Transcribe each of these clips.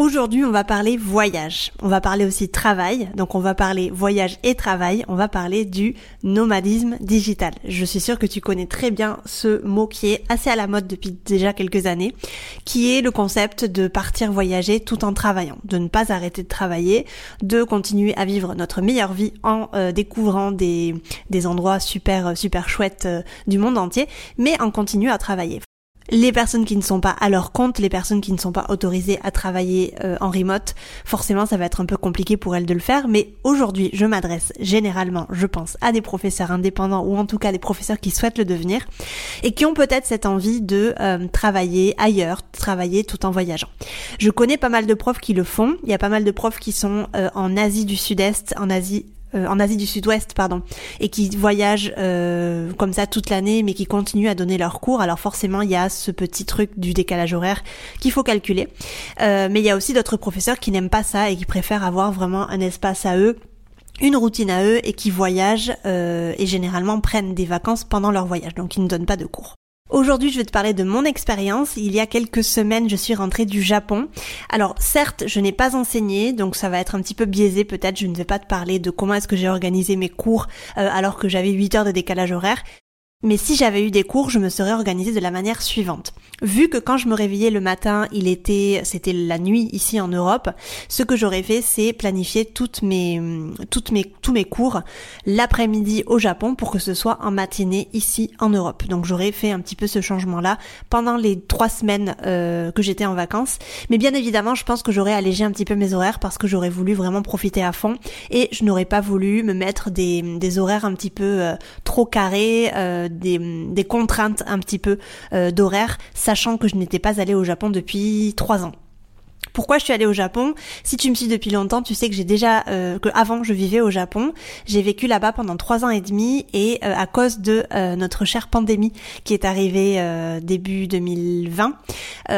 Aujourd'hui, on va parler voyage. On va parler aussi travail. Donc, on va parler voyage et travail. On va parler du nomadisme digital. Je suis sûre que tu connais très bien ce mot qui est assez à la mode depuis déjà quelques années, qui est le concept de partir voyager tout en travaillant, de ne pas arrêter de travailler, de continuer à vivre notre meilleure vie en euh, découvrant des, des endroits super super chouettes euh, du monde entier, mais en continuant à travailler les personnes qui ne sont pas à leur compte, les personnes qui ne sont pas autorisées à travailler euh, en remote, forcément ça va être un peu compliqué pour elles de le faire, mais aujourd'hui je m'adresse généralement, je pense, à des professeurs indépendants ou en tout cas des professeurs qui souhaitent le devenir et qui ont peut-être cette envie de euh, travailler ailleurs, travailler tout en voyageant. Je connais pas mal de profs qui le font, il y a pas mal de profs qui sont euh, en Asie du Sud-Est, en Asie euh, en Asie du Sud-Ouest, pardon, et qui voyagent euh, comme ça toute l'année, mais qui continuent à donner leurs cours. Alors forcément, il y a ce petit truc du décalage horaire qu'il faut calculer. Euh, mais il y a aussi d'autres professeurs qui n'aiment pas ça et qui préfèrent avoir vraiment un espace à eux une routine à eux et qui voyagent et généralement prennent des vacances pendant leur voyage, donc ils ne donnent pas de cours. Aujourd'hui, je vais te parler de mon expérience. Il y a quelques semaines, je suis rentrée du Japon. Alors, certes, je n'ai pas enseigné, donc ça va être un petit peu biaisé peut-être. Je ne vais pas te parler de comment est-ce que j'ai organisé mes cours euh, alors que j'avais 8 heures de décalage horaire. Mais si j'avais eu des cours, je me serais organisée de la manière suivante. Vu que quand je me réveillais le matin, il était, c'était la nuit ici en Europe, ce que j'aurais fait, c'est planifier toutes mes, toutes mes, tous mes cours l'après-midi au Japon pour que ce soit en matinée ici en Europe. Donc j'aurais fait un petit peu ce changement-là pendant les trois semaines euh, que j'étais en vacances. Mais bien évidemment, je pense que j'aurais allégé un petit peu mes horaires parce que j'aurais voulu vraiment profiter à fond et je n'aurais pas voulu me mettre des, des horaires un petit peu euh, trop carrés. Euh, des, contraintes un petit peu euh, d'horaire, sachant que je n'étais pas allée au Japon depuis trois ans. Pourquoi je suis allée au Japon? Si tu me suis depuis longtemps, tu sais que j'ai déjà euh, que avant je vivais au Japon, j'ai vécu là-bas pendant trois ans et demi et euh, à cause de notre chère pandémie qui est arrivée début 2020,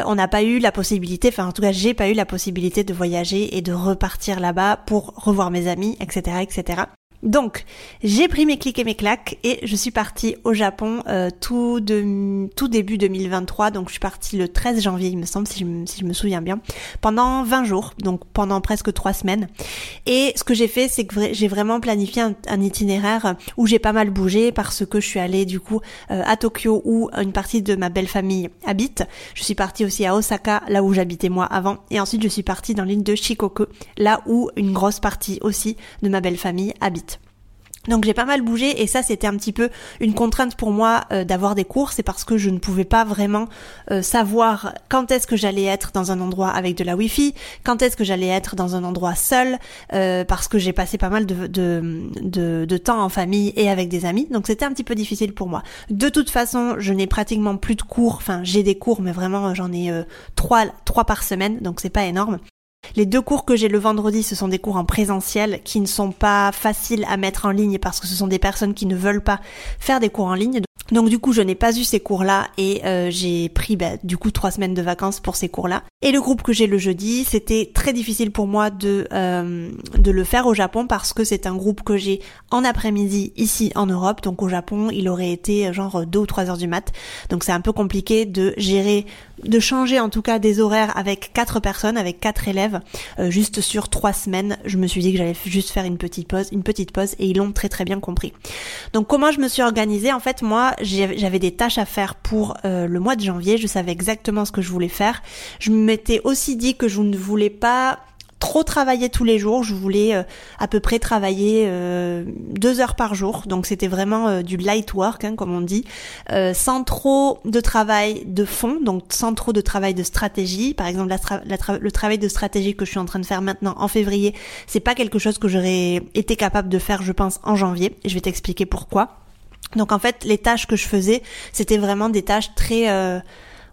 on n'a pas eu la possibilité, enfin en tout cas j'ai pas eu la possibilité de voyager et de repartir là-bas pour revoir mes amis, etc., etc. Donc, j'ai pris mes clics et mes claques et je suis partie au Japon euh, tout, de, tout début 2023. Donc, je suis partie le 13 janvier, il me semble, si je, si je me souviens bien, pendant 20 jours, donc pendant presque 3 semaines. Et ce que j'ai fait, c'est que j'ai vraiment planifié un, itinéraire où j'ai pas mal bougé parce que je suis allée du coup euh, à Tokyo où une partie de ma belle famille habite. Je suis partie aussi à Osaka, là où j'habitais moi avant. Et ensuite, je suis partie dans l'île de Shikoku, là où une grosse partie aussi de ma belle famille habite. Donc j'ai pas mal bougé et ça c'était un petit peu une contrainte pour moi euh, d'avoir des cours, c'est parce que je ne pouvais pas vraiment euh, savoir quand est-ce que j'allais être dans un endroit avec de la wifi, quand est-ce que j'allais être dans un endroit seul, euh, parce que j'ai passé pas mal de, de, de, temps en famille et avec des amis, donc c'était un petit peu difficile pour moi. De toute façon, je n'ai pratiquement plus de cours, enfin j'ai des cours mais vraiment j'en ai trois, trois par semaine, donc c'est pas énorme. Les deux cours que j'ai le vendredi, ce sont des cours en présentiel qui ne sont pas faciles à mettre en ligne parce que ce sont des personnes qui ne veulent pas faire des cours en ligne. Donc du coup, je n'ai pas eu ces cours-là et euh, j'ai pris bah, du coup trois semaines de vacances pour ces cours-là. Et le groupe que j'ai le jeudi, c'était très difficile pour moi de euh, de le faire au Japon parce que c'est un groupe que j'ai en après-midi ici en Europe. Donc au Japon, il aurait été genre deux ou trois heures du mat. Donc c'est un peu compliqué de gérer, de changer en tout cas des horaires avec quatre personnes, avec quatre élèves, euh, juste sur trois semaines. Je me suis dit que j'allais juste faire une petite pause, une petite pause, et ils l'ont très très bien compris. Donc comment je me suis organisée? En fait, moi j'avais des tâches à faire pour euh, le mois de janvier, je savais exactement ce que je voulais faire. Je m'étais aussi dit que je ne voulais pas trop travailler tous les jours. Je voulais euh, à peu près travailler euh, deux heures par jour. Donc c'était vraiment du light work, hein, comme on dit, sans trop de travail de fond, donc sans trop de travail de stratégie. Par exemple, le travail de stratégie que je suis en train de faire maintenant en février, c'est pas quelque chose que j'aurais été capable de faire, je pense, en janvier. Et je vais t'expliquer pourquoi. Donc en fait, les tâches que je faisais, c'était vraiment des tâches très, euh,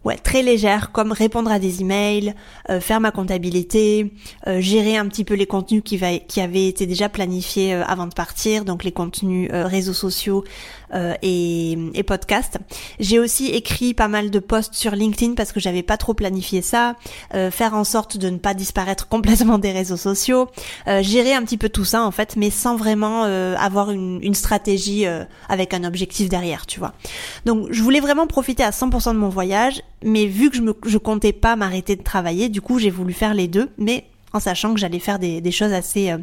ouais, très légères comme répondre à des emails, euh, faire ma comptabilité, euh, gérer un petit peu les contenus qui, va, qui avaient été déjà planifiés euh, avant de partir, donc les contenus réseaux sociaux et, et podcasts. J'ai aussi écrit pas mal de posts sur LinkedIn parce que j'avais pas trop planifié ça, faire en sorte de ne pas disparaître complètement des réseaux sociaux, gérer un petit peu tout ça en fait, mais sans vraiment avoir une, une stratégie avec un objectif derrière, tu vois. Donc je voulais vraiment profiter à 100% de mon voyage mais vu que je, me, je comptais pas m'arrêter de travailler, du coup j'ai voulu faire les deux, mais en sachant que j'allais faire des, des choses assez, euh,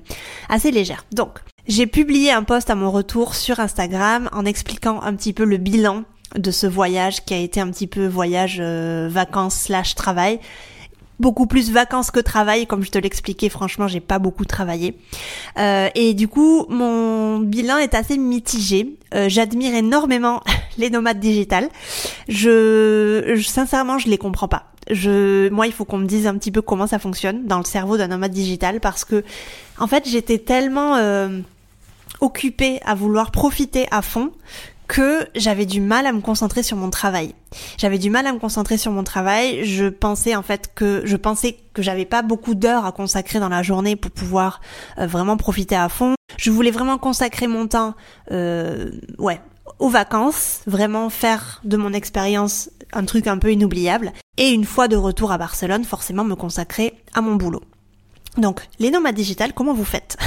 assez légères. Donc, j'ai publié un post à mon retour sur Instagram en expliquant un petit peu le bilan de ce voyage qui a été un petit peu voyage euh, vacances slash travail beaucoup plus vacances que travail, comme je te l'expliquais, franchement, j'ai pas beaucoup travaillé. Euh, et du coup, mon bilan est assez mitigé. Euh, J'admire énormément les nomades digitales. Je, sincèrement, je les comprends pas. Je, moi, il faut qu'on me dise un petit peu comment ça fonctionne dans le cerveau d'un nomade digital, parce que, en fait, j'étais tellement euh, occupée à vouloir profiter à fond que j'avais du mal à me concentrer sur mon travail. J'avais du mal à me concentrer sur mon travail. Je pensais en fait que je pensais que j'avais pas beaucoup d'heures à consacrer dans la journée pour pouvoir euh, vraiment profiter à fond. Je voulais vraiment consacrer mon temps, euh, ouais, aux vacances, vraiment faire de mon expérience un truc un peu inoubliable. Et une fois de retour à Barcelone, forcément me consacrer à mon boulot. Donc, les nomades digitales, comment vous faites?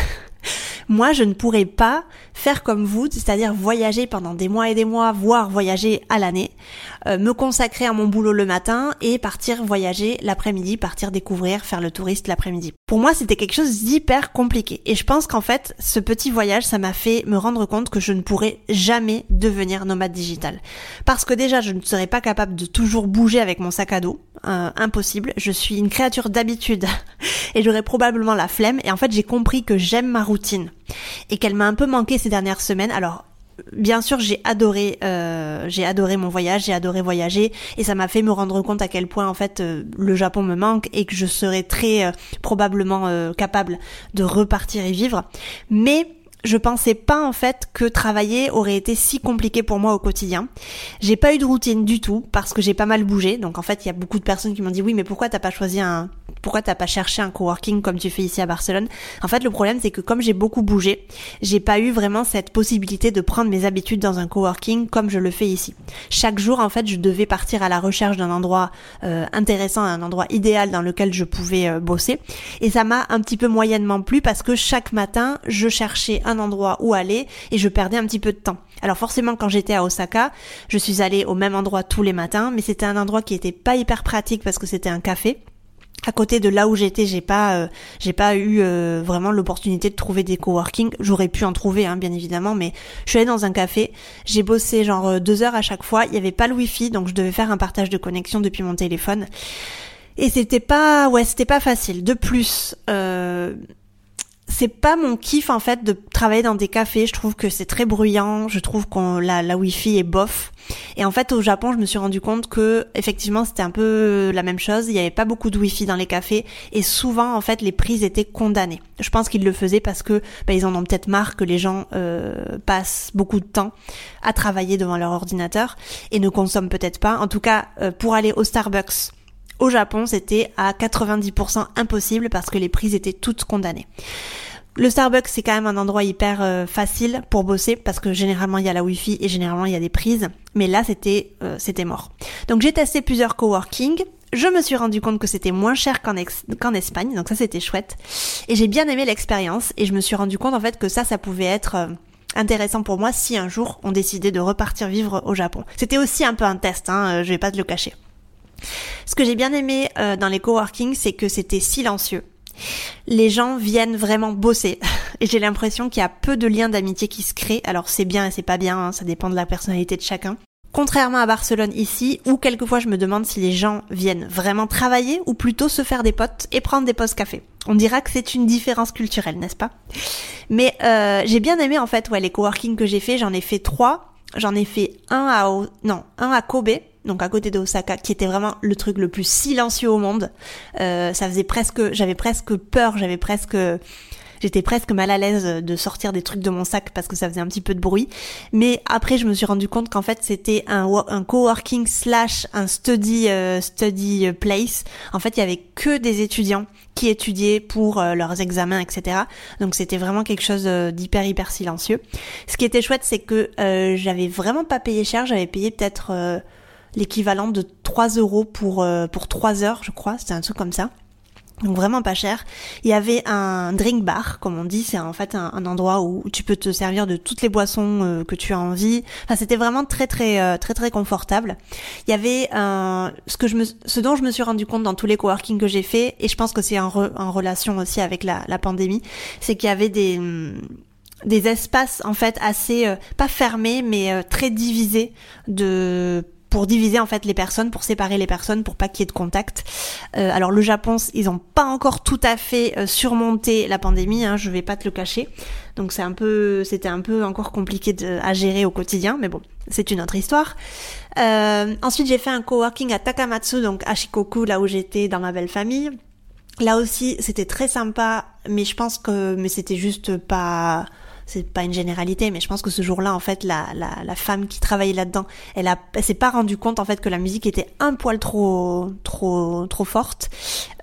Moi, je ne pourrais pas faire comme vous, c'est-à-dire voyager pendant des mois et des mois, voire voyager à l'année, euh, me consacrer à mon boulot le matin et partir voyager l'après-midi, partir découvrir, faire le touriste l'après-midi. Pour moi, c'était quelque chose d'hyper compliqué. Et je pense qu'en fait, ce petit voyage, ça m'a fait me rendre compte que je ne pourrais jamais devenir nomade digital. Parce que déjà, je ne serais pas capable de toujours bouger avec mon sac à dos. Euh, impossible. Je suis une créature d'habitude et j'aurais probablement la flemme. Et en fait, j'ai compris que j'aime ma routine et qu'elle m'a un peu manqué ces dernières semaines. Alors bien sûr, j'ai adoré, euh, j'ai adoré mon voyage, j'ai adoré voyager, et ça m'a fait me rendre compte à quel point en fait euh, le Japon me manque et que je serais très euh, probablement capable de repartir y vivre. Mais je pensais pas en fait que travailler aurait été si compliqué pour moi au quotidien. J'ai pas eu de routine du tout parce que j'ai pas mal bougé. Donc en fait, il y a beaucoup de personnes qui m'ont dit oui, mais pourquoi t'as pas choisi un pourquoi t'as pas cherché un coworking comme tu fais ici à Barcelone? En fait, le problème c'est que comme j'ai beaucoup bougé, j'ai pas eu vraiment cette possibilité de prendre mes habitudes dans un coworking comme je le fais ici. Chaque jour, en fait, je devais partir à la recherche d'un endroit euh, intéressant, un endroit idéal dans lequel je pouvais euh, bosser. Et ça m'a un petit peu moyennement plu parce que chaque matin, je cherchais endroit où aller et je perdais un petit peu de temps. Alors forcément quand j'étais à Osaka, je suis allée au même endroit tous les matins, mais c'était un endroit qui était pas hyper pratique parce que c'était un café. À côté de là où j'étais, j'ai pas, euh, j'ai pas eu euh, vraiment l'opportunité de trouver des coworking. J'aurais pu en trouver, hein, bien évidemment, mais je suis allée dans un café. J'ai bossé genre euh, deux heures à chaque fois. Il y avait pas le wifi, donc je devais faire un partage de connexion depuis mon téléphone. Et c'était pas, ouais, c'était pas facile. De plus, c'est pas mon kiff en fait de travailler dans des cafés. Je trouve que c'est très bruyant. Je trouve qu'on la, la wifi est bof. Et en fait, au Japon, je me suis rendu compte que effectivement, c'était un peu la même chose. Il y avait pas beaucoup de wifi dans les cafés et souvent, en fait, les prises étaient condamnées. Je pense qu'ils le faisaient parce que bah, ils en ont peut-être marre que les gens euh, passent beaucoup de temps à travailler devant leur ordinateur et ne consomment peut-être pas. En tout cas, euh, pour aller au Starbucks au Japon, c'était à 90% impossible parce que les prises étaient toutes condamnées. Le Starbucks, c'est quand même un endroit hyper euh, facile pour bosser parce que généralement il y a la Wi-Fi et généralement il y a des prises. Mais là, c'était euh, c'était mort. Donc j'ai testé plusieurs coworking. Je me suis rendu compte que c'était moins cher qu'en Espagne, donc ça c'était chouette. Et j'ai bien aimé l'expérience et je me suis rendu compte en fait que ça, ça pouvait être euh, intéressant pour moi si un jour on décidait de repartir vivre au Japon. C'était aussi un peu un test, hein, je vais pas te le cacher. Ce que j'ai bien aimé euh, dans les coworking, c'est que c'était silencieux. Les gens viennent vraiment bosser et j'ai l'impression qu'il y a peu de liens d'amitié qui se créent. Alors c'est bien et c'est pas bien, hein, ça dépend de la personnalité de chacun. Contrairement à Barcelone ici, où quelquefois je me demande si les gens viennent vraiment travailler ou plutôt se faire des potes et prendre des pauses café. On dira que c'est une différence culturelle, n'est-ce pas? Mais euh, j'ai bien aimé en fait ouais les coworking que j'ai fait. J'en ai fait trois. J'en ai fait un à non un à Kobe donc à côté de Osaka, qui était vraiment le truc le plus silencieux au monde. Euh, ça faisait presque, j'avais presque peur, j'avais presque, J'étais presque mal à l'aise de sortir des trucs de mon sac parce que ça faisait un petit peu de bruit. Mais après, je me suis rendu compte qu'en fait, c'était un, un coworking slash un study euh, study place. En fait, il y avait que des étudiants qui étudiaient pour euh, leurs examens, etc. Donc c'était vraiment quelque chose euh, d'hyper hyper silencieux. Ce qui était chouette, c'est que j'avais vraiment pas payé cher. J'avais payé peut-être l'équivalent de 3 euros pour pour 3 heures, je crois. C'était un truc comme ça donc vraiment pas cher. Il y avait un drink bar, comme on dit, c'est en fait un, endroit où tu peux te servir de toutes les boissons euh, que tu as envie. Enfin, c'était vraiment très très euh, très très confortable. Il y avait un, ce que je me, ce dont je me suis rendu compte dans tous les coworking que j'ai fait, et je pense que c'est en, en, relation aussi avec la, la pandémie, c'est qu'il y avait des des espaces en fait assez euh, pas fermés mais très divisés de pour diviser en fait les personnes, pour séparer les personnes, pour pas qu'il y ait de contact. Euh, alors le Japon, ils ont pas encore tout à fait euh, surmonté la pandémie, hein, je vais pas te le cacher. Donc c'est un peu, c'était un peu encore compliqué de, à gérer au quotidien, mais bon, c'est une autre histoire. Euh, ensuite j'ai fait un coworking à Takamatsu, donc à Shikoku, là où j'étais dans ma belle famille. Là aussi, c'était très sympa, mais je pense que, mais c'était juste pas c'est pas une généralité, mais je pense que ce jour-là, en fait, la, la, la femme qui travaillait là-dedans, elle a, elle s'est pas rendu compte en fait que la musique était un poil trop, trop, trop forte.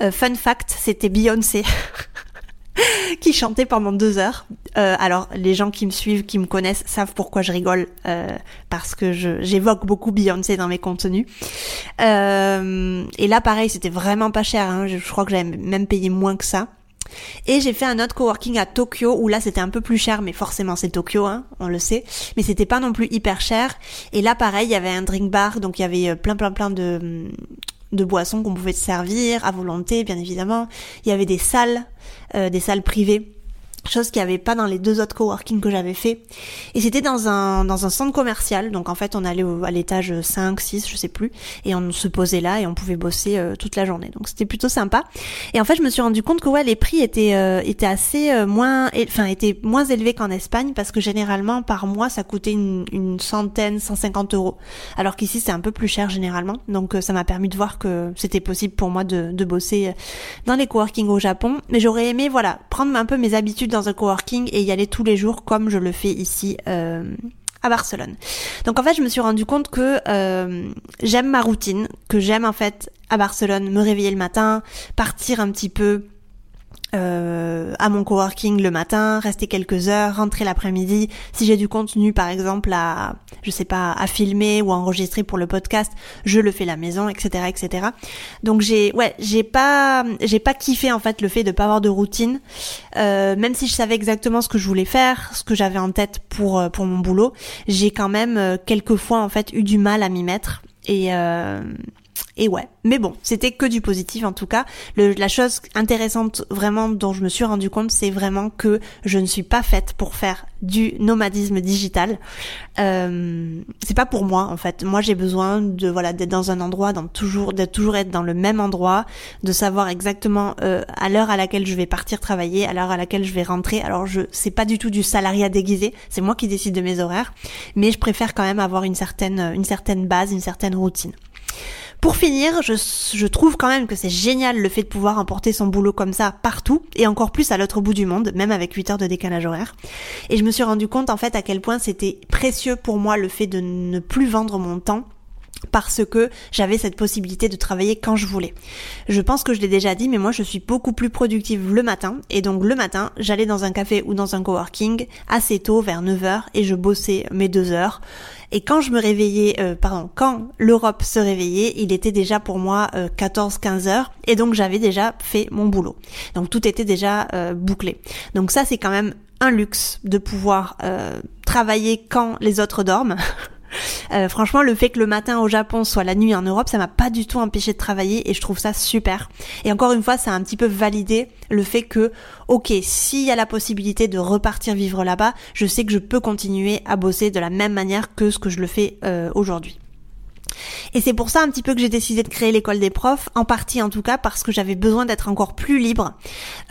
Euh, fun fact, c'était Beyoncé. qui chantait pendant deux heures. Euh, alors les gens qui me suivent, qui me connaissent, savent pourquoi je rigole euh, parce que j'évoque beaucoup Beyoncé dans mes contenus. Euh, et là, pareil, c'était vraiment pas cher. Hein. Je, je, crois que j'avais même payé moins que ça. Et j'ai fait un autre coworking à Tokyo où là c'était un peu plus cher, mais forcément c'est Tokyo, hein, on le sait. Mais c'était pas non plus hyper cher. Et là pareil, il y avait un drink bar, donc il y avait euh, plein plein plein de de boissons qu'on pouvait servir à volonté, bien évidemment. Il y avait des salles, euh, des salles privées chose qu'il n'y avait pas dans les deux autres coworking que j'avais fait. Et c'était dans un, dans un centre commercial, donc en fait on allait à l'étage 5, 6, je sais plus, et on se posait là et on pouvait bosser euh, toute la journée. Donc c'était plutôt sympa. Et en fait je me suis rendu compte que ouais les prix étaient, euh, étaient assez euh, moins, enfin étaient moins élevés qu'en Espagne parce que généralement par mois ça coûtait une, une centaine, 150 euros. Alors qu'ici c'est un peu plus cher généralement. Donc ça m'a permis de voir que c'était possible pour moi de, de bosser dans les coworking au Japon. Mais j'aurais aimé voilà prendre un peu mes habitudes dans un coworking et y aller tous les jours comme je le fais ici euh, à Barcelone. Donc en fait, je me suis rendu compte que euh, j'aime ma routine, que j'aime en fait à Barcelone me réveiller le matin, partir un petit peu euh, à mon coworking le matin, rester quelques heures, rentrer l'après-midi. Si j'ai du contenu, par exemple, à, je sais pas, à filmer ou à enregistrer pour le podcast, je le fais à la maison, etc., etc. Donc j'ai, ouais, j'ai pas, j'ai pas kiffé en fait le fait de pas avoir de routine, euh, même si je savais exactement ce que je voulais faire, ce que j'avais en tête pour euh, pour mon boulot. J'ai quand même euh, quelques fois en fait eu du mal à m'y mettre et euh, et ouais, mais bon, c'était que du positif en tout cas. La chose intéressante vraiment dont je me suis rendu compte, c'est vraiment que je ne suis pas faite pour faire du nomadisme digital. Euh, c'est pas pour moi en fait. Moi j'ai besoin de voilà d'être dans un endroit, dans toujours toujours être dans le même endroit, de savoir exactement euh, à l'heure à laquelle je vais partir travailler, à l'heure à laquelle je vais rentrer. Alors je c'est pas du tout du salariat déguisé, c'est moi qui décide de mes horaires, mais je préfère quand même avoir une certaine une certaine base, une certaine routine. Pour finir, je, je trouve quand même que c'est génial le fait de pouvoir emporter son boulot comme ça partout, et encore plus à l'autre bout du monde, même avec 8 heures de décalage horaire. Et je me suis rendu compte en fait à quel point c'était précieux pour moi le fait de ne plus vendre mon temps parce que j'avais cette possibilité de travailler quand je voulais. Je pense que je l'ai déjà dit, mais moi je suis beaucoup plus productive le matin, et donc le matin, j'allais dans un café ou dans un coworking assez tôt, vers 9h, et je bossais mes deux heures. Et quand je me réveillais, euh, pardon, quand l'Europe se réveillait, il était déjà pour moi 14-15 euh, heures, et donc j'avais déjà fait mon boulot. Donc tout était déjà euh, bouclé. Donc ça c'est quand même un luxe de pouvoir travailler quand les autres dorment. Euh, franchement, le fait que le matin au Japon soit la nuit en Europe, ça m'a pas du tout empêché de travailler et je trouve ça super. Et encore une fois, ça a un petit peu validé le fait que, ok, s'il y a la possibilité de repartir vivre là-bas, je sais que je peux continuer à bosser de la même manière que ce que je le fais euh, aujourd'hui. Et c'est pour ça un petit peu que j'ai décidé de créer l'école des profs, en partie en tout cas parce que j'avais besoin d'être encore plus libre,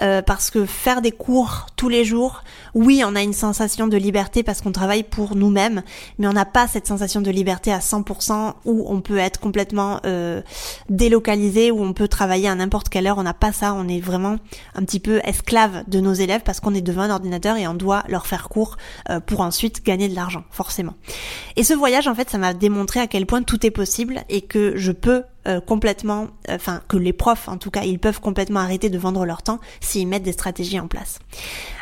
euh, parce que faire des cours tous les jours, oui, on a une sensation de liberté parce qu'on travaille pour nous-mêmes, mais on n'a pas cette sensation de liberté à 100% où on peut être complètement euh, délocalisé, où on peut travailler à n'importe quelle heure. On n'a pas ça, on est vraiment un petit peu esclave de nos élèves parce qu'on est devant un ordinateur et on doit leur faire cours euh, pour ensuite gagner de l'argent, forcément. Et ce voyage, en fait, ça m'a démontré à quel point tout est possible et que je peux euh, complètement, euh, enfin que les profs en tout cas, ils peuvent complètement arrêter de vendre leur temps s'ils mettent des stratégies en place.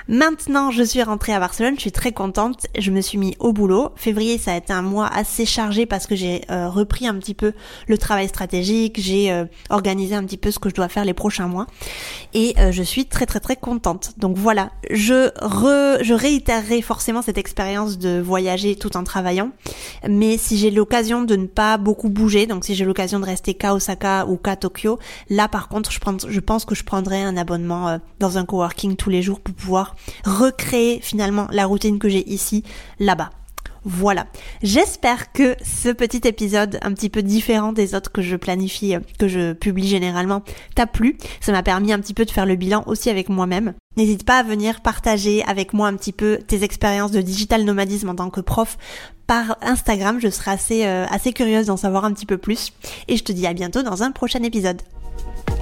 Maintenant, je suis rentrée à Barcelone, je suis très contente, je me suis mis au boulot. Février, ça a été un mois assez chargé parce que j'ai euh, repris un petit peu le travail stratégique, j'ai organisé un petit peu ce que je dois faire les prochains mois et je suis très très très contente. Donc voilà, je re, je réitérerai forcément cette expérience de voyager tout en travaillant, mais si j'ai l'occasion de ne pas beaucoup bouger, donc si j'ai l'occasion de rester qu'à Osaka ou qu'à Tokyo. Là, par contre, je, je pense que je prendrai un abonnement euh, dans un coworking tous les jours pour pouvoir recréer finalement la routine que j'ai ici, là-bas. Voilà. J'espère que ce petit épisode un petit peu différent des autres que je planifie, que je publie généralement, t'a plu. Ça m'a permis un petit peu de faire le bilan aussi avec moi-même. N'hésite pas à venir partager avec moi un petit peu tes expériences de digital nomadisme en tant que prof par Instagram. Je serai assez, euh, assez curieuse d'en savoir un petit peu plus. Et je te dis à bientôt dans un prochain épisode.